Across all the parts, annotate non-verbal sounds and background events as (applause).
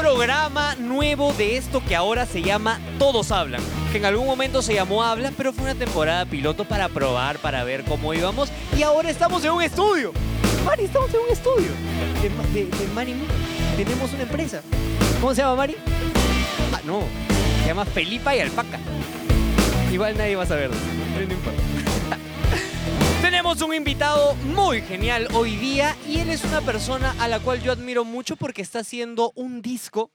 programa nuevo de esto que ahora se llama Todos Hablan. Que en algún momento se llamó Habla, pero fue una temporada piloto para probar, para ver cómo íbamos. Y ahora estamos en un estudio. Mari, estamos en un estudio. De, de, Mari. Tenemos una empresa. ¿Cómo se llama Mari? Ah, no. Se llama Felipa y Alpaca. Igual nadie va a saberlo. no importa. Tenemos un invitado muy genial hoy día y él es una persona a la cual yo admiro mucho porque está haciendo un disco,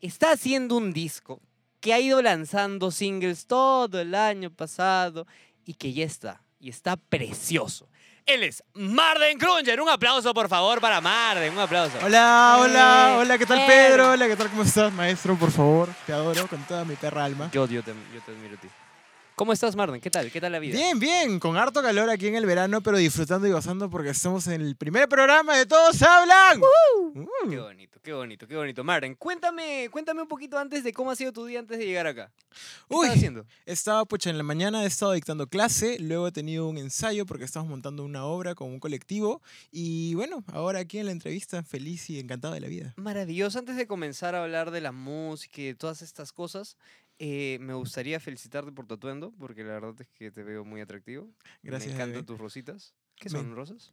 está haciendo un disco que ha ido lanzando singles todo el año pasado y que ya está, y está precioso. Él es Marden Krunger. Un aplauso, por favor, para Marden. Un aplauso. Hola, hola, hola, ¿qué tal. Pedro? Hola, ¿qué tal? ¿Cómo estás, maestro? Por favor, te adoro con toda mi perra alma. Yo, yo, te, yo te admiro a ti. ¿Cómo estás, Marden? ¿Qué tal? ¿Qué tal la vida? Bien, bien, con harto calor aquí en el verano, pero disfrutando y gozando porque estamos en el primer programa de Todos Hablan. Uh. Qué bonito, qué bonito, qué bonito. Marden, cuéntame, cuéntame un poquito antes de cómo ha sido tu día antes de llegar acá. ¿Qué Uy, estás haciendo? estaba, pucha, en la mañana he estado dictando clase, luego he tenido un ensayo porque estamos montando una obra con un colectivo y bueno, ahora aquí en la entrevista, feliz y encantado de la vida. Maravilloso. Antes de comenzar a hablar de la música y de todas estas cosas, eh, me gustaría felicitarte por tu atuendo, porque la verdad es que te veo muy atractivo. Gracias, Me encantan tus rositas. ¿Qué Me- son rosas?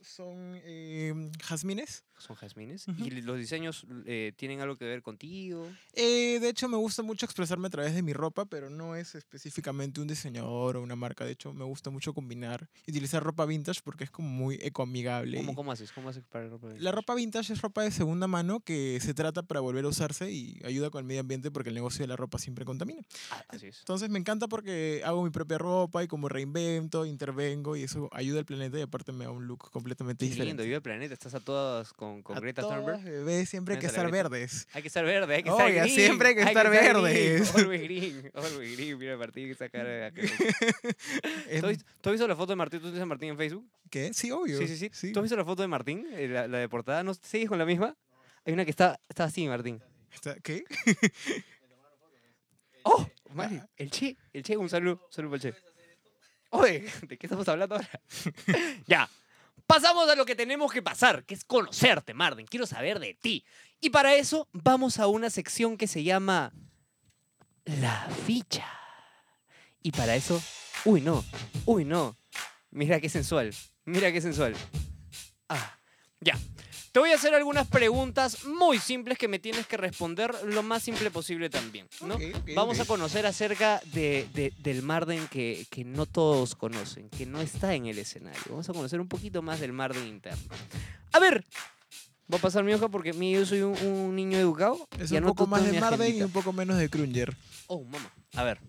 Son eh, jazmines. Son jazmines. Ujú. ¿Y los diseños eh, tienen algo que ver contigo? Eh, de hecho, me gusta mucho expresarme a través de mi ropa, pero no es específicamente un diseñador o una marca. De hecho, me gusta mucho combinar y utilizar ropa vintage porque es como muy ecoamigable. ¿Cómo, y- cómo haces? ¿Cómo haces para ropa? La ropa vintage es ropa de segunda mano que se trata para volver a usarse y ayuda con el medio ambiente porque el negocio de la ropa siempre contamina. Ah, así es. Entonces me encanta porque hago mi propia ropa y como reinvento, intervengo y eso ayuda al planeta y aparte me da un look completamente Qué lindo, diferente. vive el planeta. Estás a todas con, con A Greta Thunberg. bebé, siempre hay que estar verdes. Hay que estar verde, hay que estar green. siempre hay que estar green, verdes. (laughs) Always green, always green. Mira, Martín, esa cara de acá. Es- ¿Tú has visto- la foto de Martín? ¿Tú tienes a Martín en Facebook? ¿Qué? Sí, obvio. Sí, sí, sí. ¿Tú has visto la foto de Martín? Eh, La, la de portada. ¿No sigues con la misma? Hay una que está, está así, Martín. Está- ¿Qué? (laughs) ¡Oh! Mari, el Che, el Che, un saludo, un saludo para el Che. Oye, (laughs) ¿de qué estamos hablando ahora? ya, pasamos a lo que tenemos que pasar, que es conocerte, Marden. Quiero saber de ti. Y para eso vamos a una sección que se llama La Ficha. Y para eso, uy, no, uy, no. Mira qué sensual, mira qué sensual. Ah, ya. Te voy a hacer algunas preguntas muy simples que me tienes que responder lo más simple posible también, Vamos a conocer acerca de, de- del Marden que, que no todos conocen, que no está en el escenario. Vamos a conocer un poquito más del Marden interno. A ver, voy a pasar mi hoja porque mi- yo soy un, un niño educado. Es un poco más de Marden y un poco menos de Krunger. Oh, mamá. A ver.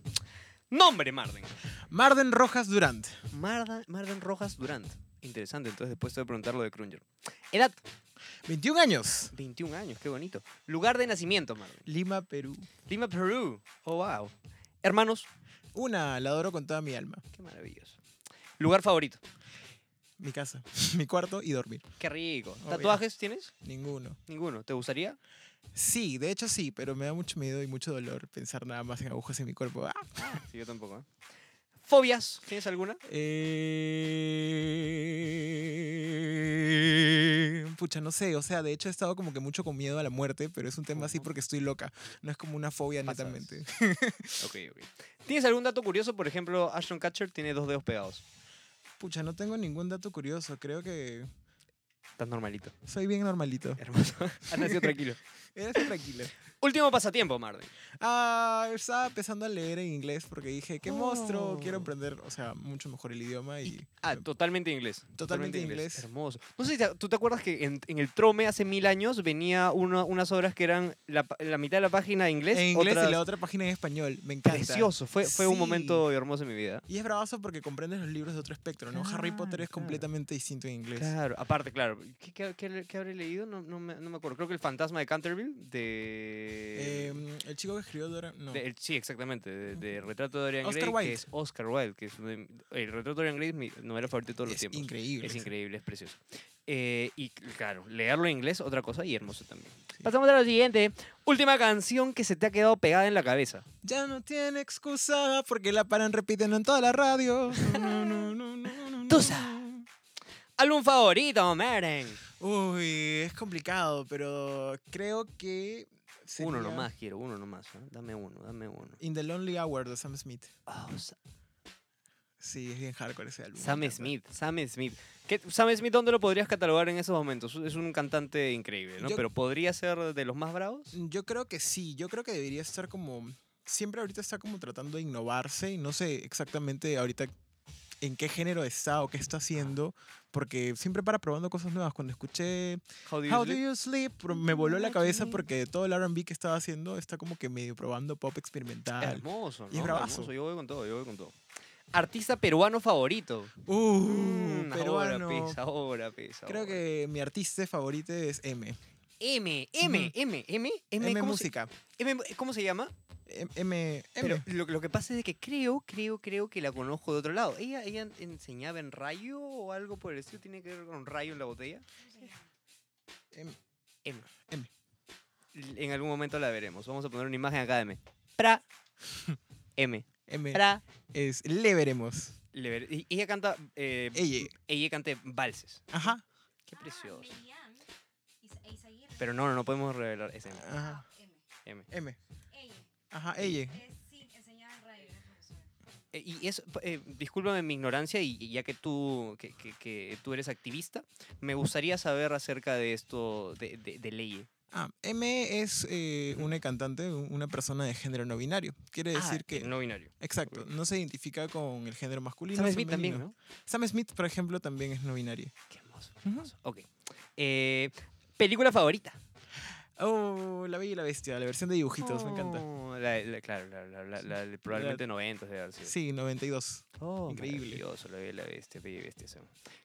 Nombre, Marden. Marden Rojas Durant. Marda- Marden Rojas Durant. Interesante, entonces después te voy a preguntar lo de Krunger. Edad, 21 años. 21 años, qué bonito. Lugar de nacimiento, Marden. Lima, Perú. Lima, Perú. Oh, wow. Hermanos, Una, la adoro con toda mi alma. qué maravilloso. Lugar favorito. Mi casa, (laughs) mi cuarto y dormir. Qué rico. Obvio. ¿Tatuajes tienes? Ninguno. Ninguno. ¿Te gustaría? Sí, de hecho sí, pero me da mucho miedo y mucho dolor pensar nada más en agujas en mi cuerpo. ¡Ah! Sí, yo tampoco. ¿eh? ¿Fobias? ¿Tienes alguna? Eh... Pucha, no sé, o sea, de hecho he estado como que mucho con miedo a la muerte, pero es un tema así porque estoy loca. No es como una fobia Pasas. netamente. (laughs) Ok, ok. ¿Tienes algún dato curioso? Por ejemplo, Ashton Kutcher tiene dos dedos pegados. Pucha, no tengo ningún dato curioso. Creo que Estás normalito. soy bien normalito. Hermoso. (laughs) Has nacido tranquilo. (laughs) Eres tranquilo. Último pasatiempo, Marden. Ah, estaba empezando a leer en inglés porque dije, qué monstruo, quiero Oh. aprender, o sea, mucho mejor el idioma y... Ah, totalmente inglés. Totalmente inglés. Hermoso. No sé si tú te acuerdas que en, en el Trome hace mil años venía una- unas obras que eran la, mitad de la página en inglés. en inglés otras- y la otra página en español, me encanta. Precioso. Fue, fue un momento hermoso en mi vida. Y es bravazo porque comprendes los libros de otro espectro, ¿no? Harry Potter es claro. completamente distinto en inglés. Claro, aparte, claro. ¿Qué, qué, qué- qué habré leído? No, no, me, no me acuerdo. Creo que El fantasma de De... Em, el chico que escribió. No. de- el- sí, exactamente. De, de Retrato de Dorian Oscar Gray, Wilde. que es Oscar Wilde. Que es de- el Retrato de Dorian Gray es mi novela favorita de todos los es tiempos. increíble. Es increíble, es precioso. Eh, y claro, leerlo en inglés, otra cosa, y hermoso también. Pasamos a lo siguiente. Última canción que se te ha quedado pegada en la cabeza. Ya no tiene excusa porque la paran repitiendo en toda la radio. (laughs) No, no, no, no, no, no, Tusa. Álbum favorito, Meren. Uy, es complicado, pero creo que Uno sería nomás quiero, uno nomás. ¿eh? Dame uno, dame uno. In the Lonely Hour de Sam Smith. Oh, Sa- Sí, es bien hardcore ese álbum. me Sam encanta. Smith, Sam Smith. ¿Qué- Sam Smith, ¿dónde lo podrías catalogar en esos momentos? Es un cantante increíble, ¿no? Yo- Pero podría ser de los más bravos. Yo creo que sí, yo creo que debería estar como... Siempre ahorita está como tratando de innovarse y no sé exactamente ahorita en qué género está o qué está haciendo, porque siempre para probando cosas nuevas. Cuando escuché How do you How Do sleep? You Sleep, me voló la Like cabeza porque todo el R&B que estaba haciendo está como que medio probando pop experimental. Hermoso, Y es ¿no? bravazo. Hermoso, Yo voy con todo, yo voy con todo. Artista peruano favorito. Uh, Mm, peruano. Ahora pesa, ahora pesa. Creo ahora. que mi artista favorito es M. M, M, Ujú. M, M, M, M, ¿cómo se- Música. M, ¿Cómo se llama? M, M, Pero M. lo, lo que pasa es que creo, creo, creo que la conozco de otro lado. ¿Ella, ella enseñaba en rayo o algo por el estilo? ¿Tiene que ver con rayo en la botella? M. M. M. En algún momento la veremos. Vamos a poner una imagen acá de M. Pra. M. M Pra. es Le Veremos. Le ver- y- Ella canta. eh, Ella. ella canta valses. Ajá. Qué precioso. Isaguirre. Pero no, no, no podemos revelar ese M. Ajá. M. M. Ajá, ella. Es, sí, enseñaba en radio. era profesora. Eh, y eso, eh, discúlpame mi ignorancia, y, y ya que tú, que, que- que tú eres activista, me gustaría saber acerca de esto de, de, de ley. Ah, M es eh, una cantante, un- una persona de género no binario. Quiere decir que... Ah, No binario. Exacto, no se identifica con el género masculino. Sam Smith también. ¿no? Sam Smith, por ejemplo, también es no binario. Qué hermoso, qué hermoso. Ok. Eh, película favorita. Oh, La Bella y la Bestia, la versión de dibujitos, me encanta. Oh, la- la- claro, la, la- la- la probablemente (laughs) 90 debe haber sido. Sí, 92. Oh, increíble. Maravilloso, la bella bestia, bella bestia. sí.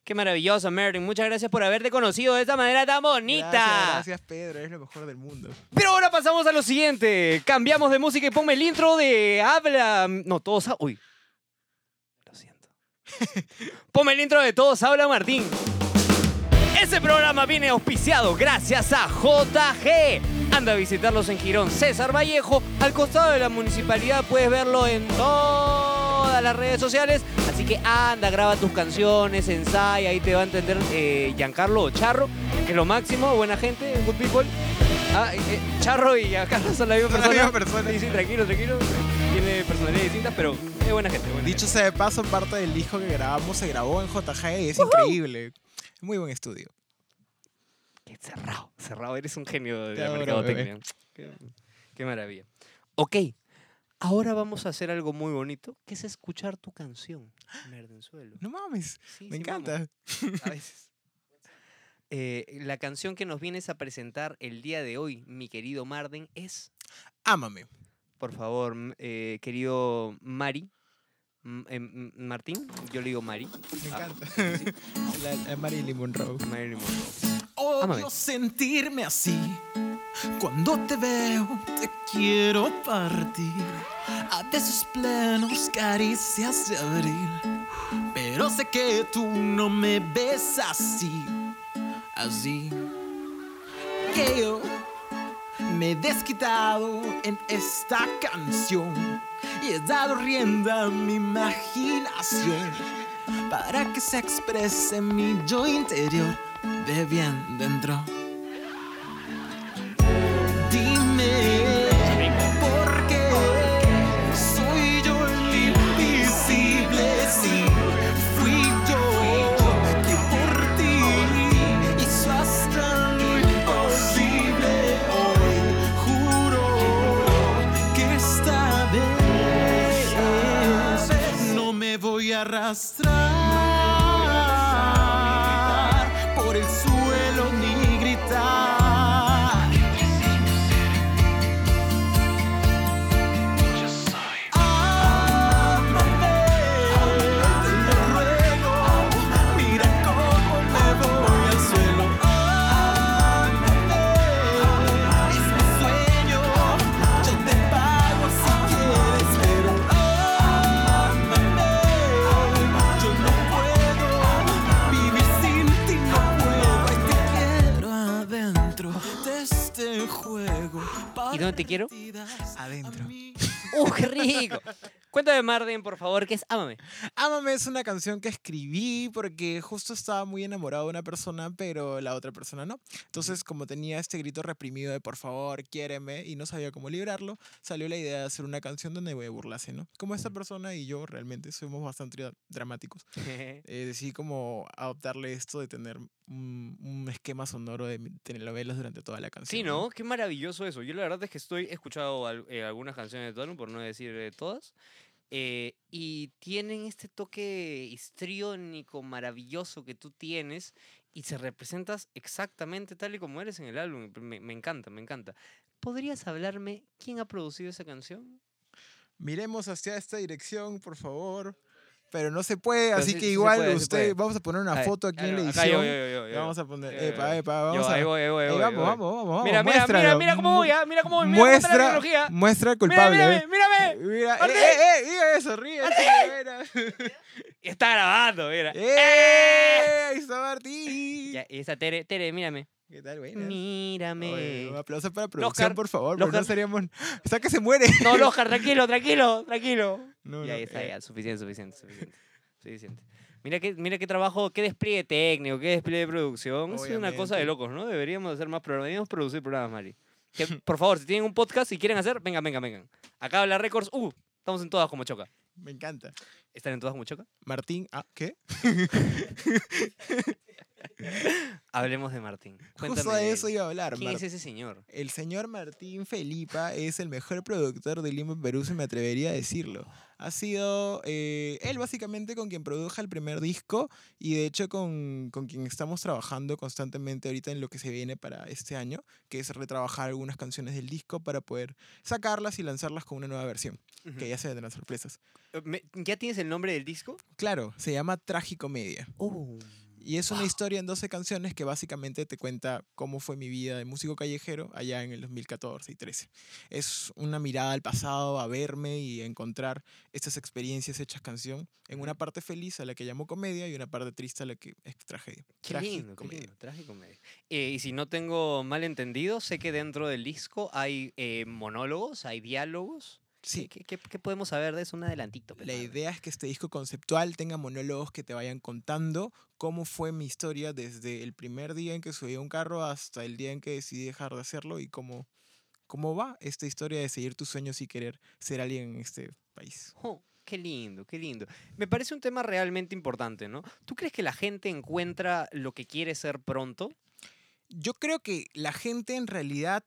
Qué maravilloso, Merlin. Muchas gracias por haberte conocido de esta manera tan bonita. Gracias, gracias, Pedro, eres lo mejor del mundo. Pero ahora pasamos a lo siguiente. Cambiamos de música y ponme el intro de Habla. No, todos. Uy. Lo siento. (laughs) ponme el intro de Todos Habla Martín. Este programa viene auspiciado gracias a JG. Anda a visitarlos en Girón César Vallejo. Al costado de la municipalidad puedes verlo en todas las redes sociales. Así que anda, graba tus canciones, ensaya. Ahí te va a entender eh, Giancarlo o Charro, que es lo máximo. Buena gente, good people. Ah, eh, eh, Charro y Giancarlo son la misma la persona. misma persona. Sí, sí, tranquilo, tranquilo. Tiene personalidades distintas, pero es buena gente. buena Dicho gente. sea de paso, parte del disco que grabamos se grabó en JG y es increíble. Muy buen estudio. Cerrado, cerrado. Eres un genio de la mercadotecnia. Qué, qué maravilla. Ok, ahora vamos a hacer algo muy bonito, que es escuchar tu canción, Merdenzuelo. No mames, Sí, me sí, vamos, encanta. a veces. (laughs) Eh, la canción que nos vienes a presentar el día de hoy, mi querido Marden, es, Ámame. por favor, eh, querido Mari, m- Martín, yo le digo Mari. Me Ah, encanta. sí, sí, (laughs) la, la Marilyn Monroe. Marilyn Monroe. Odio sentirme así. Cuando te veo, te quiero partir. A besos plenos, caricias de abril. Pero sé que tú no me ves así. Así. Que yo me he desquitado en esta canción. Y he dado rienda a mi imaginación para que se exprese mi yo interior de bien dentro. Quiero? Adentro. ¡Uh, qué rico! Cuéntame, Marden, por favor, ¿qué es Ámame? Ámame es una canción que escribí porque justo estaba muy enamorado de una persona, pero la otra persona no. Entonces, como tenía este grito reprimido de por favor, quiéreme, y no sabía cómo librarlo, salió la idea de hacer una canción donde me burlase, ¿no? Como esta persona y yo realmente somos bastante dra- dramáticos. (laughs) Eh, decidí como adoptarle esto de tener un, un esquema sonoro de telenovelas durante toda la canción. Sí, ¿no? Qué maravilloso eso. Yo la verdad es que estoy he escuchado al- eh, algunas canciones de álbum, por no decir eh, todas. Eh, y tienen este toque histriónico maravilloso que tú tienes y se representas exactamente tal y como eres en el álbum. Me, me encanta, me encanta. ¿Podrías hablarme quién ha producido esa canción? Miremos hacia esta dirección, por favor. Pero no se puede, Pero así sí- que sí igual puede, usted, vamos a poner una Ahí, foto aquí en la edición. yo, yo, yo, vamos a poner, yo, epa, epa, vamos a ahí voy, ahí voy, ahí vamos, vamos, vamos. Mira, mira, mira, mira cómo voy, ah, mira cómo voy, mira cómo está la muestra, tecnología. muestra al culpable. Mírame, ¿eh? mírame, mírame. Mira, eh, Martín. eh, eh, mira eso, ríe. (laughs) Está grabando, mira. ¡Eh! Ahí está Martín. Ya, esa Tere, Tere, mírame. ¿Qué tal, buenas? Mírame. Oye, un aplauso para producción, Oscar, por favor, porque no Oscar. seríamos... Está que se muere. No, Oscar, tranquilo, tranquilo, tranquilo. No, ya está, eh, ya, suficiente, suficiente, suficiente. suficiente. Mira qué, mira qué trabajo, qué despliegue técnico, qué despliegue de producción. Es una cosa de Obviamente. locos, ¿no? Deberíamos hacer más programas, deberíamos producir programas, Mari. Que, por favor, si tienen un podcast y quieren hacer, vengan, vengan, vengan. Acá habla Records, uh, estamos en todas como choca. Me encanta. ¿Están en todas como choca? Martín, ah, ¿qué? (laughs) Hablemos de Martín. Justo Cuéntame de de eso iba a hablar. ¿Quién Mar- es ese señor? El señor Martín Felipa es el mejor productor de Lima Perú, se me atrevería a decirlo. Ha sido eh, él básicamente con quien produjo el primer disco y de hecho con, con quien estamos trabajando constantemente ahorita en lo que se viene para este año, que es retrabajar algunas canciones del disco para poder sacarlas y lanzarlas con una nueva versión, que ya se vendrán sorpresas. Eh, ¿Ya tienes el nombre del disco? Claro, se llama Tragicomedia. Oh. Y es una historia en 12 canciones que básicamente te cuenta cómo fue mi vida de músico callejero allá en el 2014 y 13. Es una mirada al pasado, a verme y a encontrar estas experiencias hechas canción en una parte feliz a la que llamo comedia y una parte triste a la que es tragedia. Qué lindo, qué Tragicomedia. lindo, tragicomedia. Eh, y si no tengo mal entendido, sé que dentro del disco hay eh, monólogos, hay diálogos. Sí, ¿Qué, qué- qué podemos saber de eso? Un adelantito. pues, la idea es que este disco conceptual tenga monólogos que te vayan contando cómo fue mi historia desde el primer día en que subí a un carro hasta el día en que decidí dejar de hacerlo y cómo, cómo va esta historia de seguir tus sueños y querer ser alguien en este país. Oh, qué lindo, qué lindo. Me parece un tema realmente importante, ¿no? ¿Tú crees que la gente encuentra lo que quiere ser pronto? Yo creo que la gente en realidad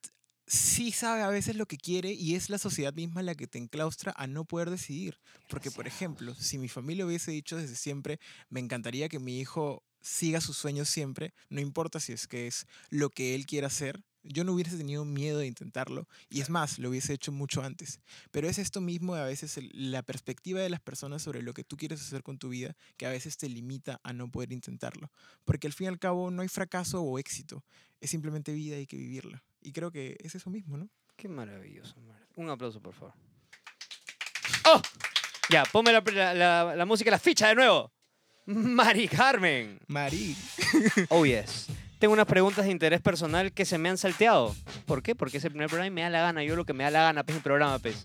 sí sabe a veces lo que quiere y es la sociedad misma la que te enclaustra a no poder decidir. Porque, por ejemplo, si mi familia hubiese dicho desde siempre, me encantaría que mi hijo siga sus sueños siempre, no importa si es que es lo que él quiera hacer, yo no hubiese tenido miedo de intentarlo. Y es más, lo hubiese hecho mucho antes. Pero es esto mismo a veces la perspectiva de las personas sobre lo que tú quieres hacer con tu vida que a veces te limita a no poder intentarlo. Porque al fin y al cabo no hay fracaso o éxito. Es simplemente vida y hay que vivirla. Y creo que es eso mismo, ¿no? Qué maravilloso, Mar- Un aplauso, por favor. ¡Oh! Ya, ponme la, la- la- la música, la ficha de nuevo. Mari Carmen. Marí. (laughs) Oh, yes. Tengo unas preguntas de interés personal que se me han salteado. ¿Por qué? Porque es el primer programa y me da la gana. Yo lo que me da la gana, pez, el programa, pez.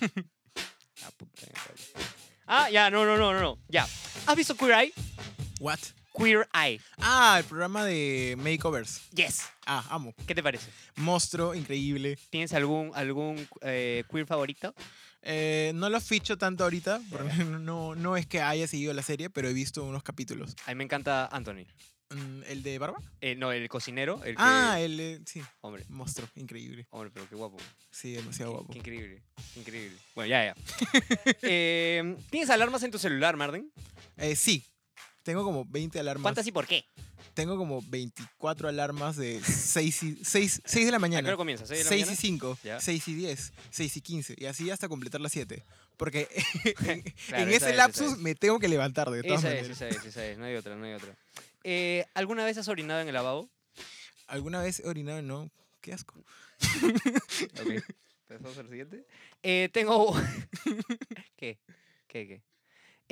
(laughs) ah. Ah, ya, no, no, no, no, no. Ya. ¿Has visto Queer Eye? What? Queer Eye. Ah, el programa de makeovers. Yes. Ah, amo. ¿Qué te parece? Monstruo, increíble. ¿Tienes algún, algún eh, queer favorito? Eh, no lo ficho tanto ahorita, porque (laughs) no, no es que haya seguido la serie, pero he visto unos capítulos. A mí me encanta Anthony. Mm, ¿El de Barba? Eh, no, el cocinero. El que... Ah, el de... Sí, Hombre, monstruo, increíble. hombre, pero qué guapo. Sí, demasiado guapo. Qué increíble. qué increíble. Bueno, ya, ya. (laughs) Eh, ¿Tienes alarmas en tu celular, Marden? Eh, sí, tengo como 20 alarmas. ¿Cuántas y por qué? Tengo como 24 alarmas de 6, y, 6, 6 de la ¿A qué mañana. hora comienza? ¿Seis de la 6 y mañana? 5, Ya. 6 y 10, 6 y 15, y así hasta completar las 7. Porque (laughs) en, (laughs) Claro, en ese es, lapsus es. me tengo que levantar de todas Esa es, maneras. esa es, esa es. No hay otra, no hay otra. Eh, ¿Alguna vez has orinado en el lavabo? ¿Alguna vez he orinado? No, qué asco. (laughs) Ok. ¿Pasamos al siguiente? Eh, tengo... ¿Qué? ¿Qué, qué?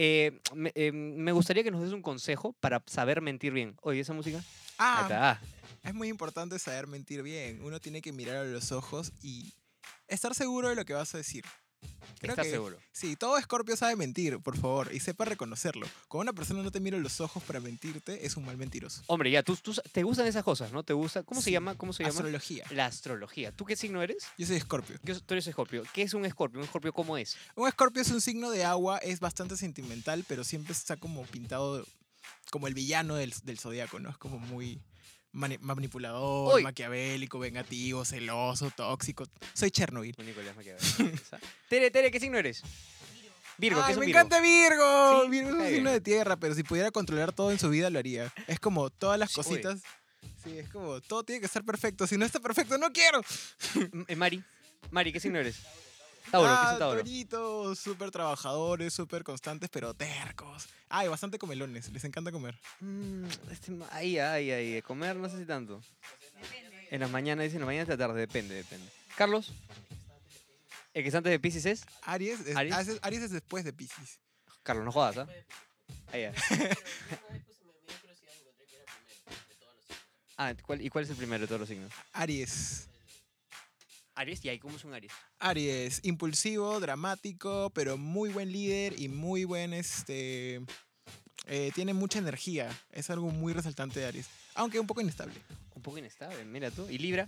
Eh, me, eh, me gustaría que nos des un consejo para saber mentir bien. Oye, ¿esa música? Ah, está. es muy importante saber mentir bien. Uno tiene que mirar a los ojos y estar seguro de lo que vas a decir. Creo ¿Estás que- seguro? Sí, todo escorpio sabe mentir, por favor, y sepa reconocerlo. Cuando una persona no te mira en los ojos para mentirte, es un mal mentiroso. Hombre, ya, tú, tú te gustan esas cosas, ¿no? ¿Te gusta? ¿Cómo se llama? ¿Cómo se llama? Astrología. La astrología. ¿Tú qué signo eres? Yo soy escorpio. Yo- Tú eres escorpio. ¿Qué es un escorpio? ¿Un escorpio cómo es? Un escorpio es un signo de agua, es bastante sentimental, pero siempre está como pintado como el villano del, del zodiaco, ¿no? Es como muy mani- manipulador, Uy. maquiavélico, vengativo, celoso, tóxico. Soy Chernobyl. Un Nicolás. (laughs) Tere, Tere, ¿qué signo eres? Virgo, ¿qué Ay, es un me Virgo? encanta Virgo. Sí, Virgo es un signo de tierra, pero si pudiera controlar todo en su vida lo haría. Es como todas las cositas. Sí, es como todo tiene que estar perfecto. Si no está perfecto, no quiero. Eh, Mari. Mari, ¿qué signo eres? Tauro, ¿qué es ah, Tauro? Tauritos, súper trabajadores, súper constantes, pero tercos. Ay, bastante comelones. Les encanta comer. Mm, este ahí, ahí, ahí. de Comer no sé si tanto. En las mañanas, dice en la mañana, en la tarde, depende, depende. Carlos. ¿El que es antes de Pisces es? Aries es, Aries. Aries- Aries es después de Pisces. Carlos, no jodas, ¿ah? Ahí, ya. (laughs) Ah, ¿cuál- ¿y cuál es el primero de todos los signos? Aries. Aries, y ahí, ¿cómo es un Aries? Aries, impulsivo, dramático, pero muy buen líder y muy buen, este... eh, tiene mucha energía. Es algo muy resaltante de Aries. Aunque un poco inestable. Un poco inestable, mira tú. ¿Y Libra?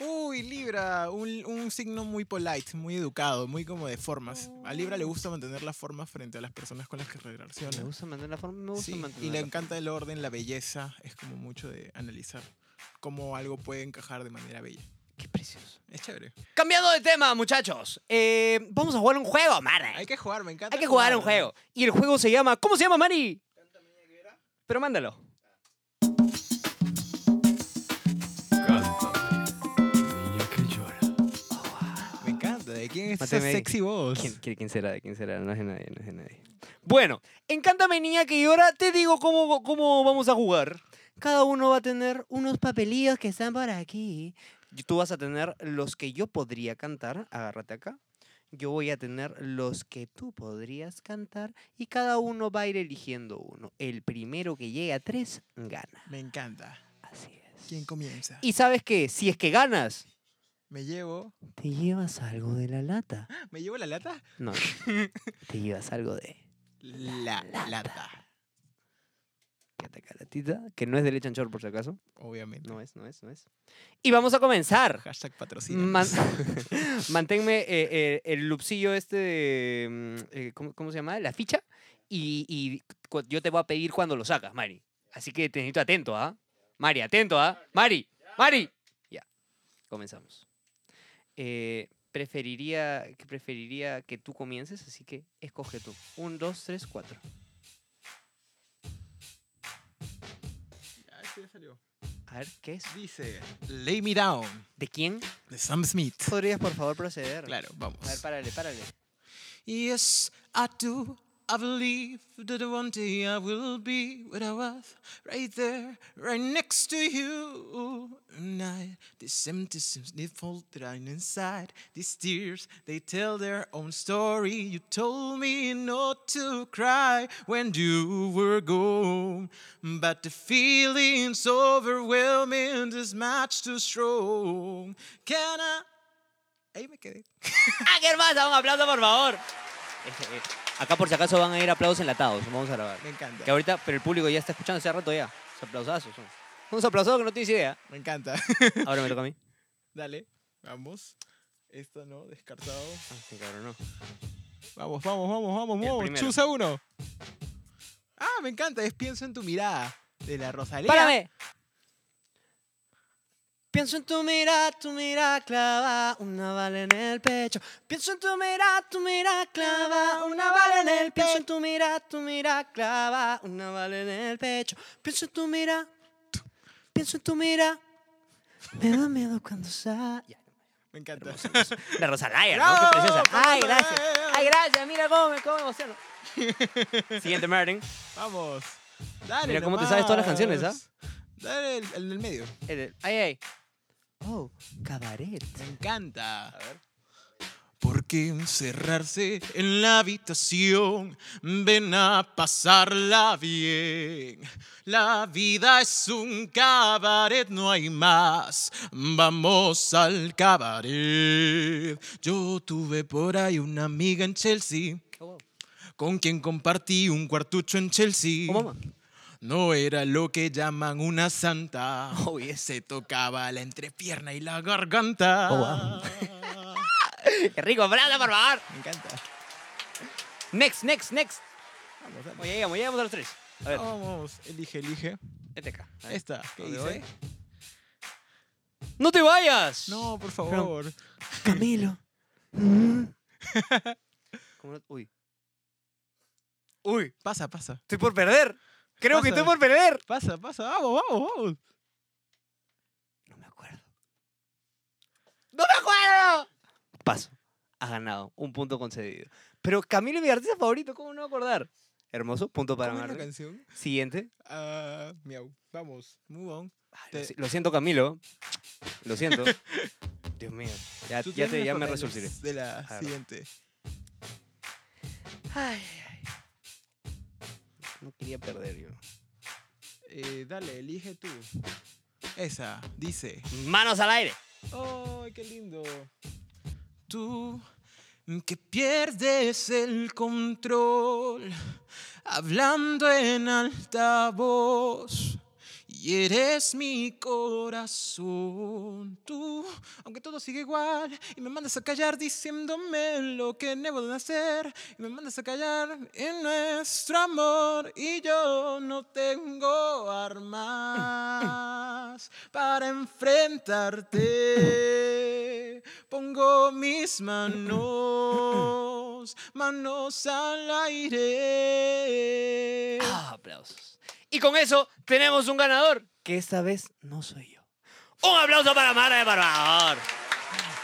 Uy, Libra, un, un signo muy polite, muy educado, muy como de formas. A Libra le gusta mantener las formas frente a las personas con las que Me relaciona. gusta mantener la forma, me gusta Sí, mantener y le encanta el orden, la belleza. Es como mucho de analizar cómo algo puede encajar de manera bella. Qué precioso. Es chévere. Cambiando de tema, muchachos. Eh, vamos a jugar un juego, Mara. Hay que jugar, me encanta. Hay que jugar un juego. Y el juego se llama. ¿Cómo se llama, Mari? Pero mándalo. Me encanta. ¿De quién es esa Máteme ahí. sexy voz? ¿Quién, quién- será? ¿De quién será? No es de nadie, no es de nadie. Bueno, encántame, niña, que ahora te digo cómo, cómo vamos a jugar. Cada uno va a tener unos papelillos que están por aquí. Tú vas a tener los que yo podría cantar. Agárrate acá. Yo voy a tener los que tú podrías cantar. Y cada uno va a ir eligiendo uno. El primero que llegue a tres, gana. Me encanta. Así es. ¿Quién comienza? Y sabes qué? Si es que ganas, Me llevo. te llevas algo de la lata. ¿Me llevo la lata? No, (laughs) te llevas algo de La lata. Caratita, que no es de leche anchor por si acaso. Obviamente. No es, no es, no es. Y vamos a comenzar. Hashtag patrocina. Man- (laughs) (laughs) Manténme eh, eh, el lupsillo este de... mm, eh, ¿cómo, cómo se llama? La ficha. Y, yo te voy a pedir cuando lo sacas, Mari. Así que te necesito atento, ¿ah? Mari, atento, ¿ah? Mari, Mari. Ya, comenzamos. Eh, preferiría, que preferiría que tú comiences, así que escoge tú. Un, dos, tres, cuatro. Salió. A ver, ¿qué es? Dice, Lay Me Down, ¿De quién? de Sam Smith. ¿Podrías, por favor, proceder? Claro, vamos. A ver, párale, párale. Yes, I do. I believe that one day I will be where I was, right there, right next to you. And I, this empty seems needful that I'm inside. These tears, they tell their own story. You told me not to cry when you were gone, but the feeling's overwhelming, this match too strong. Can I? Ahí me quedé. ¡Ah, qué hermosa! Un aplauso, por favor. (laughs) Acá, por si acaso, van a ir aplausos enlatados. Vamos a grabar. Me encanta. Que ahorita, pero el público ya está escuchando hace rato ya. Los aplausazos son. Unos aplausos que no tienes idea. Me encanta. (laughs) Ahora me toca a mí. (laughs) Dale, vamos. Esto no, descartado. Ah, sí, cabrón, no. Vamos, vamos, vamos, vamos, El vamos. primero. Chusa uno. Ah, me encanta, es Pienso en tu mirada. De la Rosalía. ¡Párame! Pienso en tu mirada, tu mirada clava una bala en el pecho. Pienso en tu mirada, tu mirada clava una bala en el pecho. Pienso en tu mirada, tu mirada clava una bala en el pecho. Pienso en tu mirada, pienso en tu mirada. Me da miedo cuando sale. Me encanta. La (laughs) Rosalaya, ¿no? Qué preciosa. Ay, gracias. Ay, gracias. Mira cómo me, cómo emociono. (laughs) Siguiente, Martin. Vamos. Dale. Mira cómo te sabes todas las canciones, ¿ah? Dale el, el del medio. El- Ay, ay. Oh, cabaret. Me encanta. A ver. ¿Por qué encerrarse en la habitación? Ven a pasarla bien. La vida es un cabaret, no hay más. Vamos al cabaret. Yo tuve por ahí una amiga en Chelsea con quien compartí un cuartucho en Chelsea. Oh, mamá. No era lo que llaman una santa. (laughs) Oh, yes. Se tocaba la entrepierna y la garganta. Oh, (laughs) Qué rico, aplauda, por favor. Me encanta. Next, next, next. Vamos, dale. Oye, llegamos, llegamos a los tres. A ver, Vamos, elige, elige. vete acá. Esta, ¿qué ¿Dónde dice? voy? ¡No te vayas! No, por favor. Camilo. (laughs) ¿Cómo no? Uy. Uy, Pasa, pasa. estoy por perder. Creo que estoy por perder. Pasa, pasa. Vamos, vamos, vamos. No me acuerdo. ¡No me acuerdo! Paso. Has ganado. Un punto concedido. Pero Camilo es mi artista favorito. ¿Cómo no acordar? Hermoso. Punto para ¿Cómo es la canción? Siguiente. Ah, miau. Vamos, move on. Ay, Te- lo, si- lo siento, Camilo. Lo siento. (laughs) Dios mío. Ya, te, ya me resurgiré. De la siguiente. Ay. No quería perder yo. Eh, dale, elige tú. Esa, dice. Manos al aire. ¡Ay, qué lindo! Tú que pierdes el control, hablando en alta voz, y eres mi corazón. Tú, aunque todo sigue igual, y me mandas a callar diciéndome lo que debo de hacer, y me mandas a callar en nuestro amor, y yo no tengo armas para enfrentarte. Pongo mis manos, manos al aire. Ah, aplausos. Y con eso tenemos un ganador, que esta vez no soy yo. Un aplauso para Mara, por favor.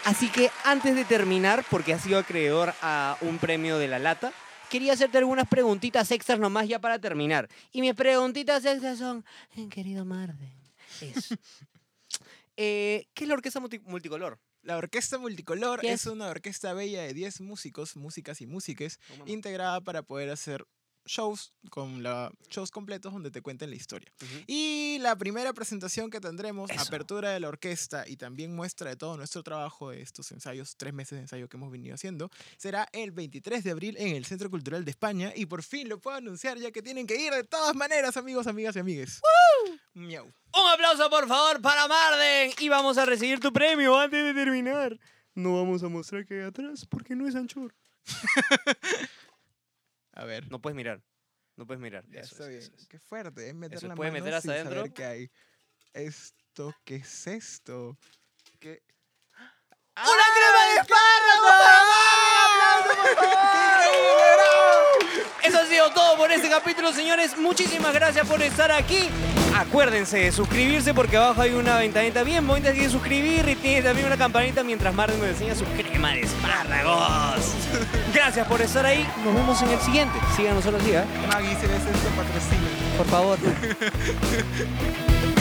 Así que antes de terminar, porque has sido acreedor a un premio de la lata, quería hacerte algunas preguntitas extras nomás ya para terminar. Y mis preguntitas extras son, eh, querido Marden, es, (laughs) eh, ¿qué es la orquesta multi- multicolor? La orquesta multicolor ¿Qué es es? una orquesta bella de 10 músicos, músicas y músiques, Oh, integrada para poder hacer shows con la, shows completos donde te cuenten la historia. Ujú. Y la primera presentación que tendremos, Eso. apertura de la orquesta y también muestra de todo nuestro trabajo de estos ensayos, tres meses de ensayo que hemos venido haciendo, será el 23 de abril en el Centro Cultural de España. Y por fin lo puedo anunciar ya que tienen que ir de todas maneras, amigos, amigas y amigues. Miau. Un aplauso, por favor, para Marden. Y vamos a recibir tu premio antes de terminar. No vamos a mostrar que hay atrás porque no es anchor. (laughs) A ver. No puedes mirar. No puedes mirar. Ya Eso está es, bien. eso. Qué fuerte, es meter Eso, la mano meter hasta sin saber adentro. qué hay. Esto, ¿qué es esto? ¿Qué? ¡Una crema de ha sido todo por este capítulo, señores. Muchísimas gracias por estar aquí. Acuérdense de suscribirse porque abajo hay una ventanita bien bonita que suscribir y tiene también una campanita mientras Marden nos enseña su crema de espárragos. Gracias por estar ahí. Nos vemos en el siguiente. Síganos solo así, ¿eh? Maggie, si ves esto, patrocina. Por favor. (laughs)